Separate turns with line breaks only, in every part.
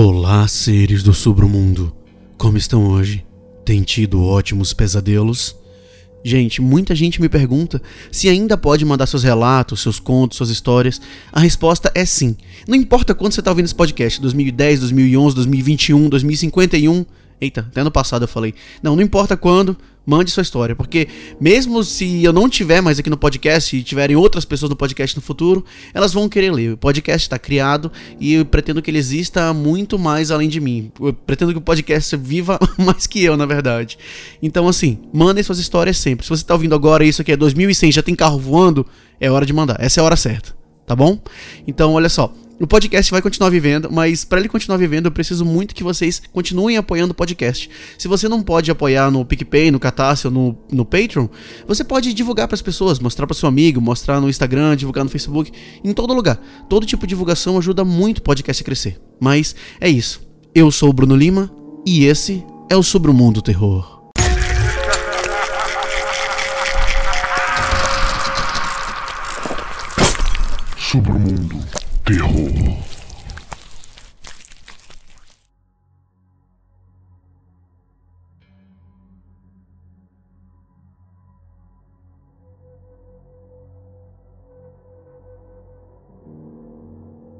Olá, seres do submundo. Como estão hoje? Tem tido ótimos pesadelos? Gente, muita gente me pergunta se ainda pode mandar seus relatos, seus contos, suas histórias. A resposta é sim. Não importa quando você está ouvindo esse podcast, 2010, 2011, 2021, 2051. Eita, até no passado eu falei. Não, não importa quando, mande sua história, porque mesmo se eu não tiver mais aqui no podcast e tiverem outras pessoas no podcast no futuro, elas vão querer ler. O podcast está criado e eu pretendo que ele exista muito mais além de mim. Eu pretendo que o podcast viva mais que eu, na verdade. Então, assim, mandem suas histórias sempre. Se você está ouvindo agora isso aqui é 2100, já tem carro voando, é hora de mandar. Essa é a hora certa, tá bom? Então, olha só. O podcast vai continuar vivendo, mas para ele continuar vivendo, eu preciso muito que vocês continuem apoiando o podcast. Se você não pode apoiar no PicPay, no Catarse ou no, no Patreon, você pode divulgar para as pessoas, mostrar para seu amigo, mostrar no Instagram, divulgar no Facebook, em todo lugar. Todo tipo de divulgação ajuda muito o podcast a crescer. Mas é isso. Eu sou o Bruno Lima e esse é o Sobre o Mundo Terror.
Sobre o Mundo Terror.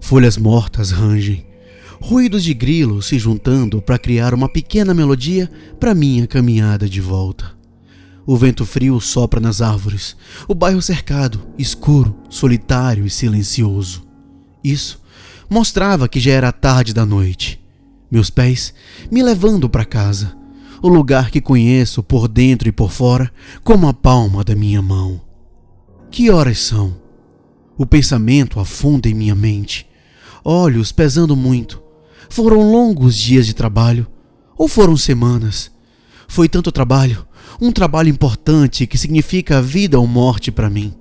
Folhas mortas rangem, ruídos de grilos se juntando para criar uma pequena melodia para minha caminhada de volta. O vento frio sopra nas árvores, o bairro cercado, escuro, solitário e silencioso. Isso mostrava que já era tarde da noite. Meus pés me levando para casa, o lugar que conheço por dentro e por fora como a palma da minha mão. Que horas são? O pensamento afunda em minha mente, olhos pesando muito. Foram longos dias de trabalho ou foram semanas? Foi tanto trabalho, um trabalho importante que significa vida ou morte para mim.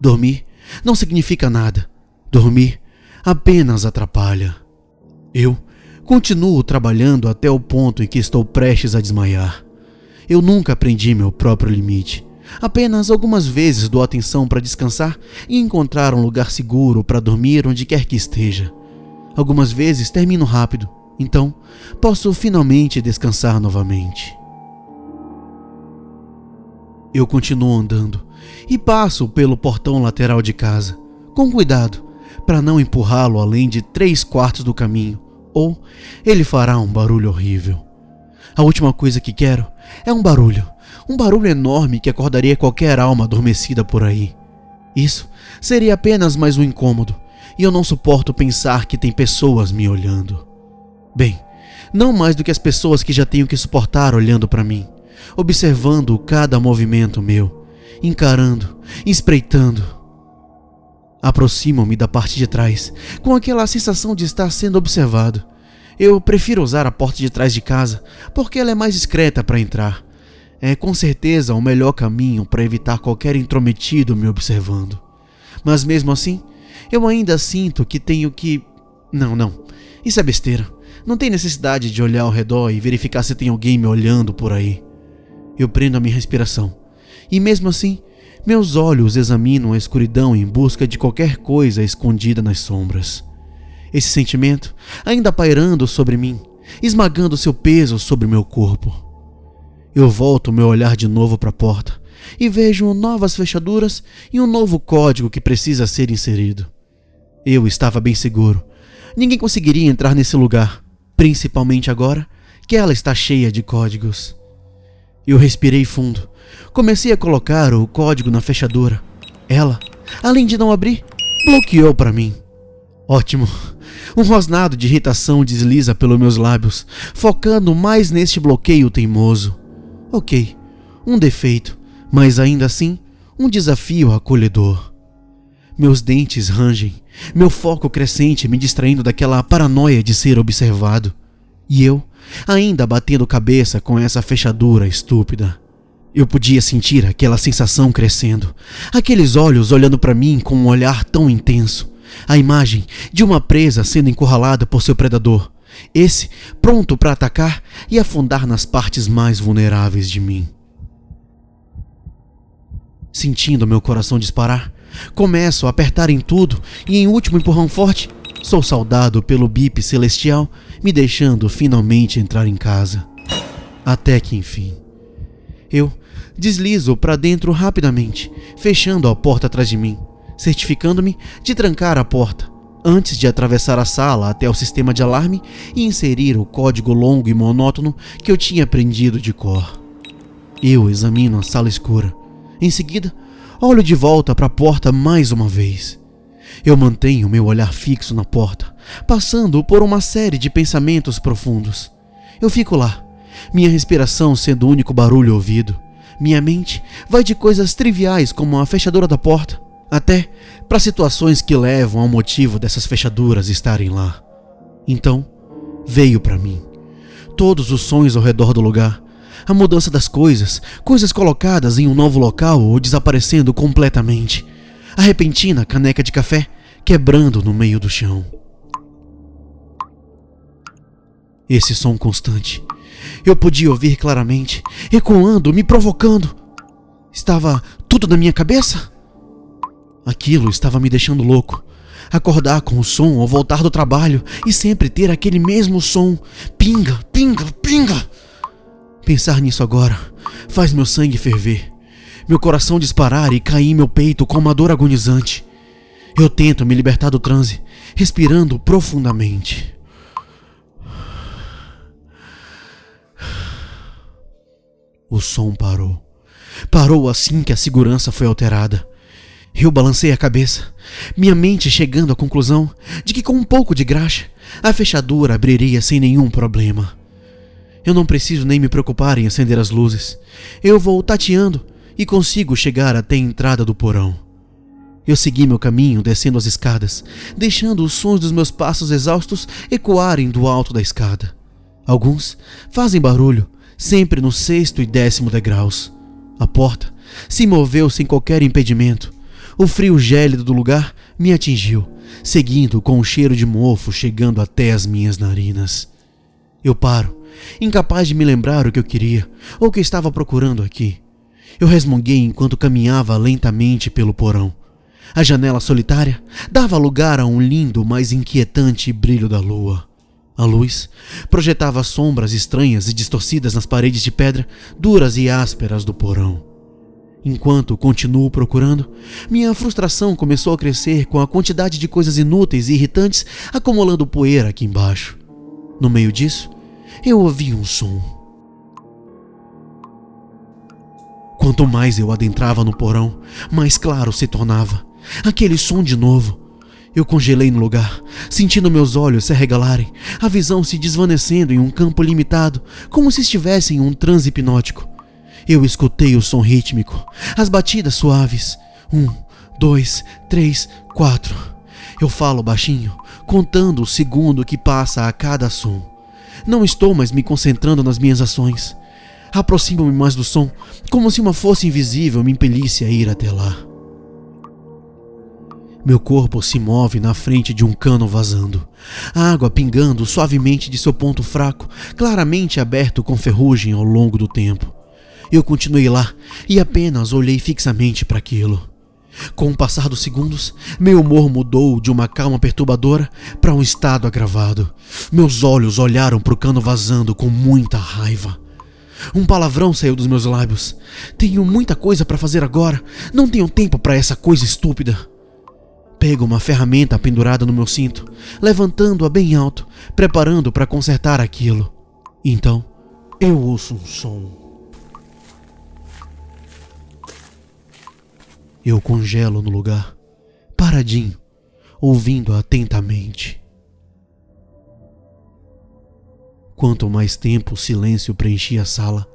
Dormir não significa nada. Dormir apenas atrapalha. Eu continuo trabalhando até o ponto em que estou prestes a desmaiar. Eu nunca aprendi meu próprio limite. Apenas algumas vezes dou atenção para descansar e encontrar um lugar seguro para dormir onde quer que esteja. Algumas vezes termino rápido, então posso finalmente descansar novamente. Eu continuo andando e passo pelo portão lateral de casa, com cuidado, para não empurrá-lo além de três quartos do caminho, ou ele fará um barulho horrível. A última coisa que quero é um barulho, um barulho enorme que acordaria qualquer alma adormecida por aí. Isso seria apenas mais um incômodo, e eu não suporto pensar que tem pessoas me olhando. Bem, não mais do que as pessoas que já tenho que suportar olhando para mim, observando cada movimento meu, encarando, espreitando Aproximo-me da parte de trás, com aquela sensação de estar sendo observado. Eu prefiro usar a porta de trás de casa, porque ela é mais discreta para entrar. É com certeza o melhor caminho para evitar qualquer intrometido me observando. Mas mesmo assim, eu ainda sinto que tenho que. Não, não. Isso é besteira. Não tem necessidade de olhar ao redor e verificar se tem alguém me olhando por aí. Eu prendo a minha respiração. E mesmo assim, meus olhos examinam a escuridão em busca de qualquer coisa escondida nas sombras. Esse sentimento ainda pairando sobre mim, esmagando seu peso sobre meu corpo. Eu volto meu olhar de novo para a porta e vejo novas fechaduras e um novo código que precisa ser inserido. Eu estava bem seguro. Ninguém conseguiria entrar nesse lugar, principalmente agora que ela está cheia de códigos. Eu respirei fundo Comecei a colocar o código na fechadura. Ela, além de não abrir, bloqueou para mim. Ótimo. Um rosnado de irritação desliza pelos meus lábios, focando mais neste bloqueio teimoso. Ok, um defeito, mas ainda assim, um desafio acolhedor. Meus dentes rangem, meu foco crescente me distraindo daquela paranoia de ser observado. E eu, ainda batendo cabeça com essa fechadura estúpida. Eu podia sentir aquela sensação crescendo, aqueles olhos olhando para mim com um olhar tão intenso, a imagem de uma presa sendo encurralada por seu predador, esse pronto para atacar e afundar nas partes mais vulneráveis de mim. Sentindo meu coração disparar, começo a apertar em tudo e, em último empurrão forte, Sou saudado pelo bip celestial, me deixando finalmente entrar em casa. Até que enfim. Eu deslizo para dentro rapidamente, fechando a porta atrás de mim, certificando-me de trancar a porta antes de atravessar a sala até o sistema de alarme e inserir o código longo e monótono que eu tinha aprendido de cor. Eu examino a sala escura. Em seguida, olho de volta para a porta mais uma vez. Eu mantenho meu olhar fixo na porta, passando por uma série de pensamentos profundos. Eu fico lá, minha respiração sendo o único barulho ouvido. Minha mente vai de coisas triviais como a fechadura da porta, até para situações que levam ao motivo dessas fechaduras estarem lá. Então, veio para mim. Todos os sonhos ao redor do lugar, a mudança das coisas, coisas colocadas em um novo local ou desaparecendo completamente, a repentina caneca de café quebrando no meio do chão. Esse som constante, eu podia ouvir claramente, ecoando, me provocando. Estava tudo na minha cabeça? Aquilo estava me deixando louco. Acordar com o som ao voltar do trabalho e sempre ter aquele mesmo som. Pinga, pinga, pinga. Pensar nisso agora faz meu sangue ferver, meu coração disparar e cair em meu peito com uma dor agonizante. Eu tento me libertar do transe, respirando profundamente. O som parou. Parou assim que a segurança foi alterada. Eu balancei a cabeça, minha mente chegando à conclusão de que com um pouco de graxa, a fechadura abriria sem nenhum problema. Eu não preciso nem me preocupar em acender as luzes. Eu vou tateando e consigo chegar até a entrada do porão. Eu segui meu caminho descendo as escadas, deixando os sons dos meus passos exaustos ecoarem do alto da escada. Alguns fazem barulho, sempre no sexto e décimo degraus. A porta se moveu sem qualquer impedimento. O frio gélido do lugar me atingiu, seguindo com o cheiro de mofo chegando até as minhas narinas. Eu paro, incapaz de me lembrar o que eu queria ou o que estava procurando aqui. Eu resmunguei enquanto caminhava lentamente pelo porão. A janela solitária dava lugar a um lindo, mas inquietante brilho da lua. A luz projetava sombras estranhas e distorcidas nas paredes de pedra duras e ásperas do porão. Enquanto continuo procurando, minha frustração começou a crescer com a quantidade de coisas inúteis e irritantes acumulando poeira aqui embaixo. No meio disso, eu ouvi um som. Quanto mais eu adentrava no porão, mais claro se tornava. Aquele som de novo. Eu congelei no lugar, sentindo meus olhos se arregalarem, a visão se desvanecendo em um campo limitado, como se estivesse em um transe hipnótico. Eu escutei o som rítmico, as batidas suaves. Um, dois, três, quatro. Eu falo baixinho, contando o segundo que passa a cada som. Não estou mais me concentrando nas minhas ações. Aproximo-me mais do som, como se uma força invisível me impelisse a ir até lá. Meu corpo se move na frente de um cano vazando, a água pingando suavemente de seu ponto fraco, claramente aberto com ferrugem ao longo do tempo. Eu continuei lá e apenas olhei fixamente para aquilo. Com o passar dos segundos, meu humor mudou de uma calma perturbadora para um estado agravado. Meus olhos olharam para o cano vazando com muita raiva. Um palavrão saiu dos meus lábios. Tenho muita coisa para fazer agora. Não tenho tempo para essa coisa estúpida. Pego uma ferramenta pendurada no meu cinto, levantando-a bem alto, preparando para consertar aquilo. Então, eu ouço um som. Eu congelo no lugar, paradinho, ouvindo atentamente. Quanto mais tempo o silêncio preenchia a sala,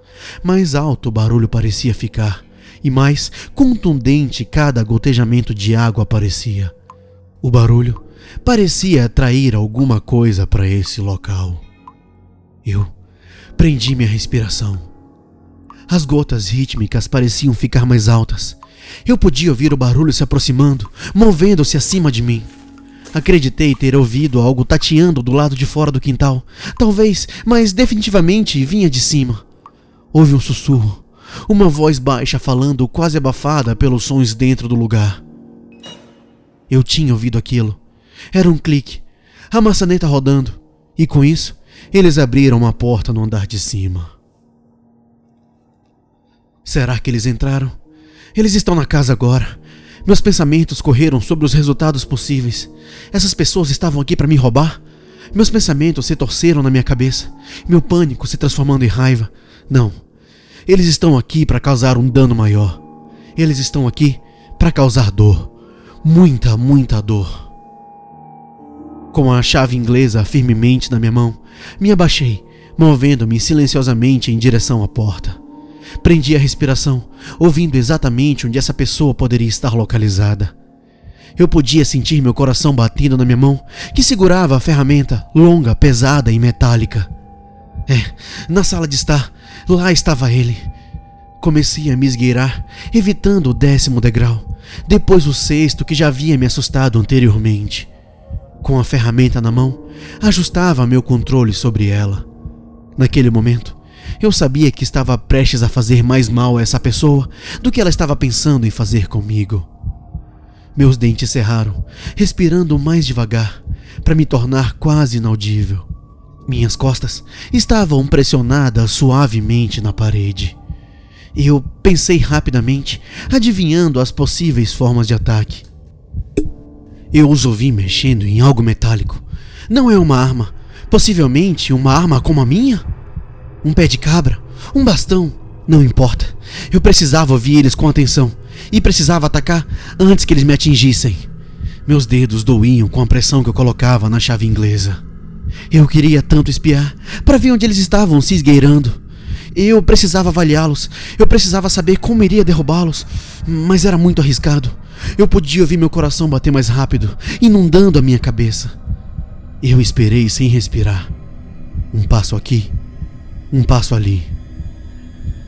mais alto o barulho parecia ficar e mais contundente cada gotejamento de água parecia. O barulho parecia atrair alguma coisa para esse local. Eu prendi minha respiração. As gotas rítmicas pareciam ficar mais altas. Eu podia ouvir o barulho se aproximando, movendo-se acima de mim. Acreditei ter ouvido algo tateando do lado de fora do quintal. Talvez, mas definitivamente vinha de cima. Houve um sussurro, uma voz baixa falando, quase abafada pelos sons dentro do lugar. Eu tinha ouvido aquilo. Era um clique, a maçaneta rodando, e com isso, eles abriram uma porta no andar de cima. Será que eles entraram? Eles estão na casa agora. Meus pensamentos correram sobre os resultados possíveis. Essas pessoas estavam aqui para me roubar? Meus pensamentos se torceram na minha cabeça, meu pânico se transformando em raiva. Não. Eles estão aqui para causar um dano maior. Eles estão aqui para causar dor. Muita, muita dor. Com a chave inglesa firmemente na minha mão, me abaixei, movendo-me silenciosamente em direção à porta. Prendi a respiração, ouvindo exatamente onde essa pessoa poderia estar localizada. Eu podia sentir meu coração batendo na minha mão, que segurava a ferramenta, longa, pesada e metálica. É, na sala de estar, lá estava ele. Comecei a me esgueirar, evitando o décimo degrau, depois o sexto que já havia me assustado anteriormente. Com a ferramenta na mão, ajustava meu controle sobre ela. Naquele momento, eu sabia que estava prestes a fazer mais mal a essa pessoa do que ela estava pensando em fazer comigo. Meus dentes cerraram, respirando mais devagar, para me tornar quase inaudível. Minhas costas estavam pressionadas suavemente na parede. Eu pensei rapidamente, adivinhando as possíveis formas de ataque. Eu os ouvi mexendo em algo metálico. Não é uma arma. Possivelmente uma arma como a minha? Um pé de cabra? Um bastão? Não importa. Eu precisava ouvir eles com atenção e precisava atacar antes que eles me atingissem. Meus dedos doíam com a pressão que eu colocava na chave inglesa. Eu queria tanto espiar para ver onde eles estavam se esgueirando. Eu precisava avaliá-los, eu precisava saber como iria derrubá-los, mas era muito arriscado. Eu podia ouvir meu coração bater mais rápido, inundando a minha cabeça. Eu esperei sem respirar. Um passo aqui, um passo ali.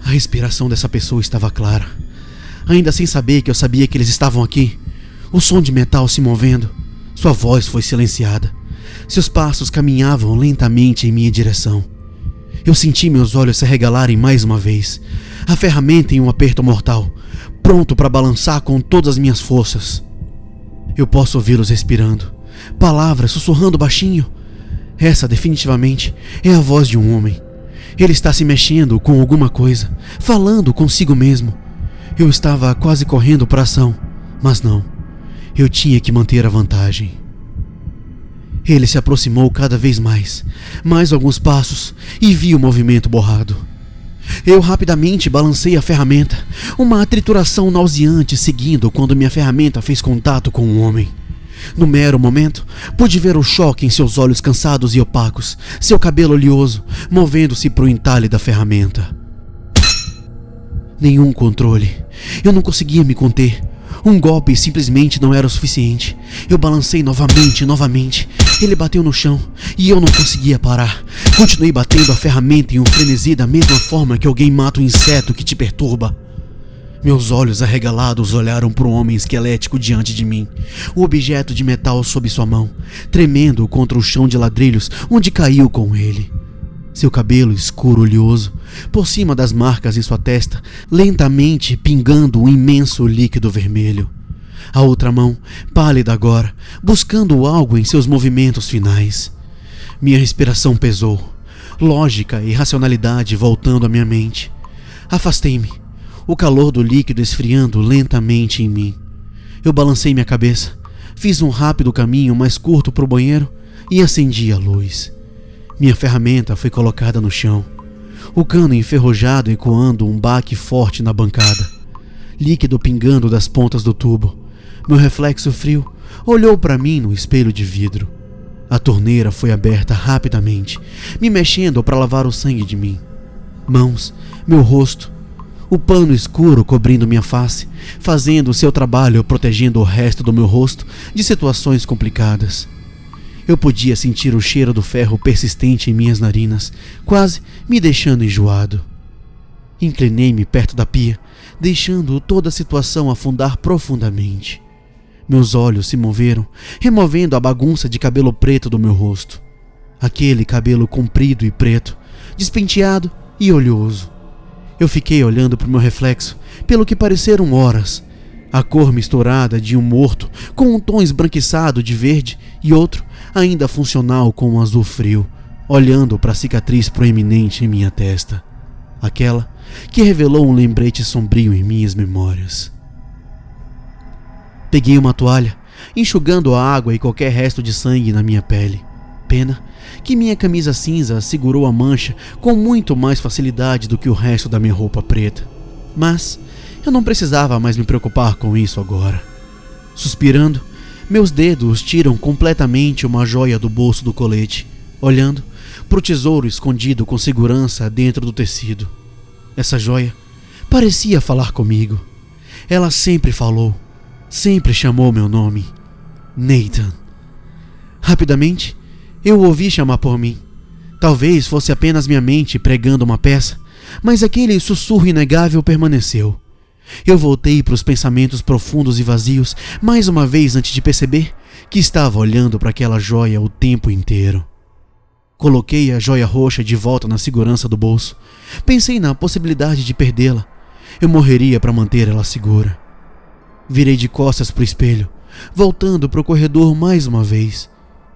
A respiração dessa pessoa estava clara ainda sem saber que eu sabia que eles estavam aqui. O som de metal se movendo. Sua voz foi silenciada. Seus passos caminhavam lentamente em minha direção. Eu senti meus olhos se arregalarem mais uma vez. A ferramenta em um aperto mortal, pronto para balançar com todas as minhas forças. Eu posso ouvi-los respirando, palavras sussurrando baixinho. Essa definitivamente é a voz de um homem. Ele está se mexendo com alguma coisa, falando consigo mesmo. Eu estava quase correndo para ação, mas não. Eu tinha que manter a vantagem. Ele se aproximou cada vez mais, mais alguns passos, e vi o movimento borrado. Eu rapidamente balancei a ferramenta, uma trituração nauseante seguindo quando minha ferramenta fez contato com um homem. No mero momento, pude ver o choque em seus olhos cansados e opacos, seu cabelo oleoso, movendo-se para o entalhe da ferramenta. Nenhum controle. Eu não conseguia me conter. Um golpe simplesmente não era o suficiente. Eu balancei novamente novamente. Ele bateu no chão e eu não conseguia parar. Continuei batendo a ferramenta em um frenesi da mesma forma que alguém mata um inseto que te perturba. Meus olhos arregalados olharam para o homem esquelético diante de mim, o objeto de metal sob sua mão, tremendo contra o chão de ladrilhos onde caiu com ele. Seu cabelo escuro oleoso, por cima das marcas em sua testa, lentamente pingando um imenso líquido vermelho. A outra mão, pálida agora, buscando algo em seus movimentos finais. Minha respiração pesou, lógica e racionalidade voltando à minha mente. Afastei-me, o calor do líquido esfriando lentamente em mim. Eu balancei minha cabeça, fiz um rápido caminho mais curto para o banheiro e acendi a luz. Minha ferramenta foi colocada no chão, o cano enferrujado ecoando um baque forte na bancada, líquido pingando das pontas do tubo. Meu reflexo frio olhou para mim no espelho de vidro. A torneira foi aberta rapidamente, me mexendo para lavar o sangue de mim. Mãos, meu rosto, o pano escuro cobrindo minha face, fazendo o seu trabalho protegendo o resto do meu rosto de situações complicadas. Eu podia sentir o cheiro do ferro persistente em minhas narinas, quase me deixando enjoado. Inclinei-me perto da pia, deixando toda a situação afundar profundamente. Meus olhos se moveram, removendo a bagunça de cabelo preto do meu rosto. Aquele cabelo comprido e preto, despenteado e oleoso. Eu fiquei olhando para o meu reflexo, pelo que pareceram horas. A cor misturada de um morto com um tom esbranquiçado de verde e outro ainda funcional com um azul frio, olhando para a cicatriz proeminente em minha testa. Aquela que revelou um lembrete sombrio em minhas memórias. Peguei uma toalha, enxugando a água e qualquer resto de sangue na minha pele. Pena que minha camisa cinza segurou a mancha com muito mais facilidade do que o resto da minha roupa preta. Mas eu não precisava mais me preocupar com isso agora. Suspirando, meus dedos tiram completamente uma joia do bolso do colete, olhando para o tesouro escondido com segurança dentro do tecido. Essa joia parecia falar comigo. Ela sempre falou, sempre chamou meu nome: Nathan. Rapidamente, eu ouvi chamar por mim. Talvez fosse apenas minha mente pregando uma peça, mas aquele sussurro inegável permaneceu. Eu voltei para os pensamentos profundos e vazios mais uma vez antes de perceber que estava olhando para aquela joia o tempo inteiro. Coloquei a joia roxa de volta na segurança do bolso. Pensei na possibilidade de perdê-la. Eu morreria para manter ela segura. Virei de costas para o espelho, voltando para o corredor mais uma vez.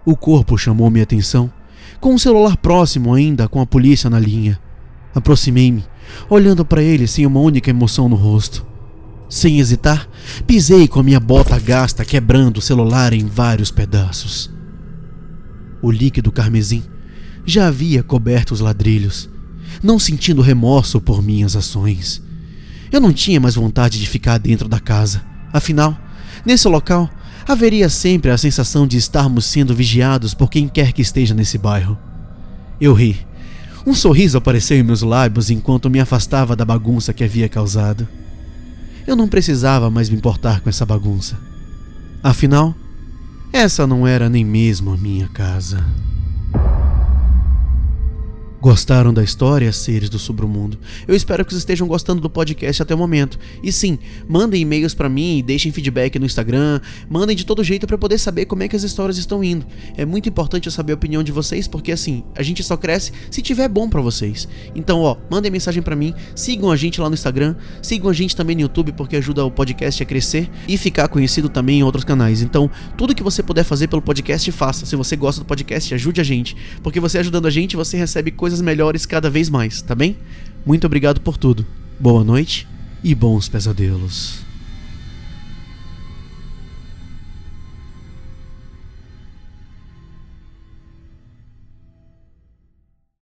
O corpo chamou minha atenção, com o celular próximo ainda com a polícia na linha. Aproximei-me, olhando para ele sem uma única emoção no rosto. Sem hesitar, pisei com a minha bota gasta, quebrando o celular em vários pedaços. O líquido carmesim já havia coberto os ladrilhos, não sentindo remorso por minhas ações. Eu não tinha mais vontade de ficar dentro da casa. Afinal, nesse local haveria sempre a sensação de estarmos sendo vigiados por quem quer que esteja nesse bairro. Eu ri. Um sorriso apareceu em meus lábios enquanto me afastava da bagunça que havia causado. Eu não precisava mais me importar com essa bagunça. Afinal, essa não era nem mesmo a minha casa. Gostaram da história, seres do submundo? Eu espero que vocês estejam gostando do podcast até o momento. E sim, mandem e-mails para mim deixem feedback no Instagram. Mandem de todo jeito para poder saber como é que as histórias estão indo. É muito importante eu saber a opinião de vocês, porque assim, a gente só cresce se tiver bom para vocês. Então, ó, mandem mensagem para mim, sigam a gente lá no Instagram, sigam a gente também no YouTube, porque ajuda o podcast a crescer e ficar conhecido também em outros canais. Então, tudo que você puder fazer pelo podcast, faça. Se você gosta do podcast, ajude a gente, porque você ajudando a gente, você recebe coisas coisas melhores cada vez mais, tá bem? Muito obrigado por tudo. Boa noite e bons pesadelos.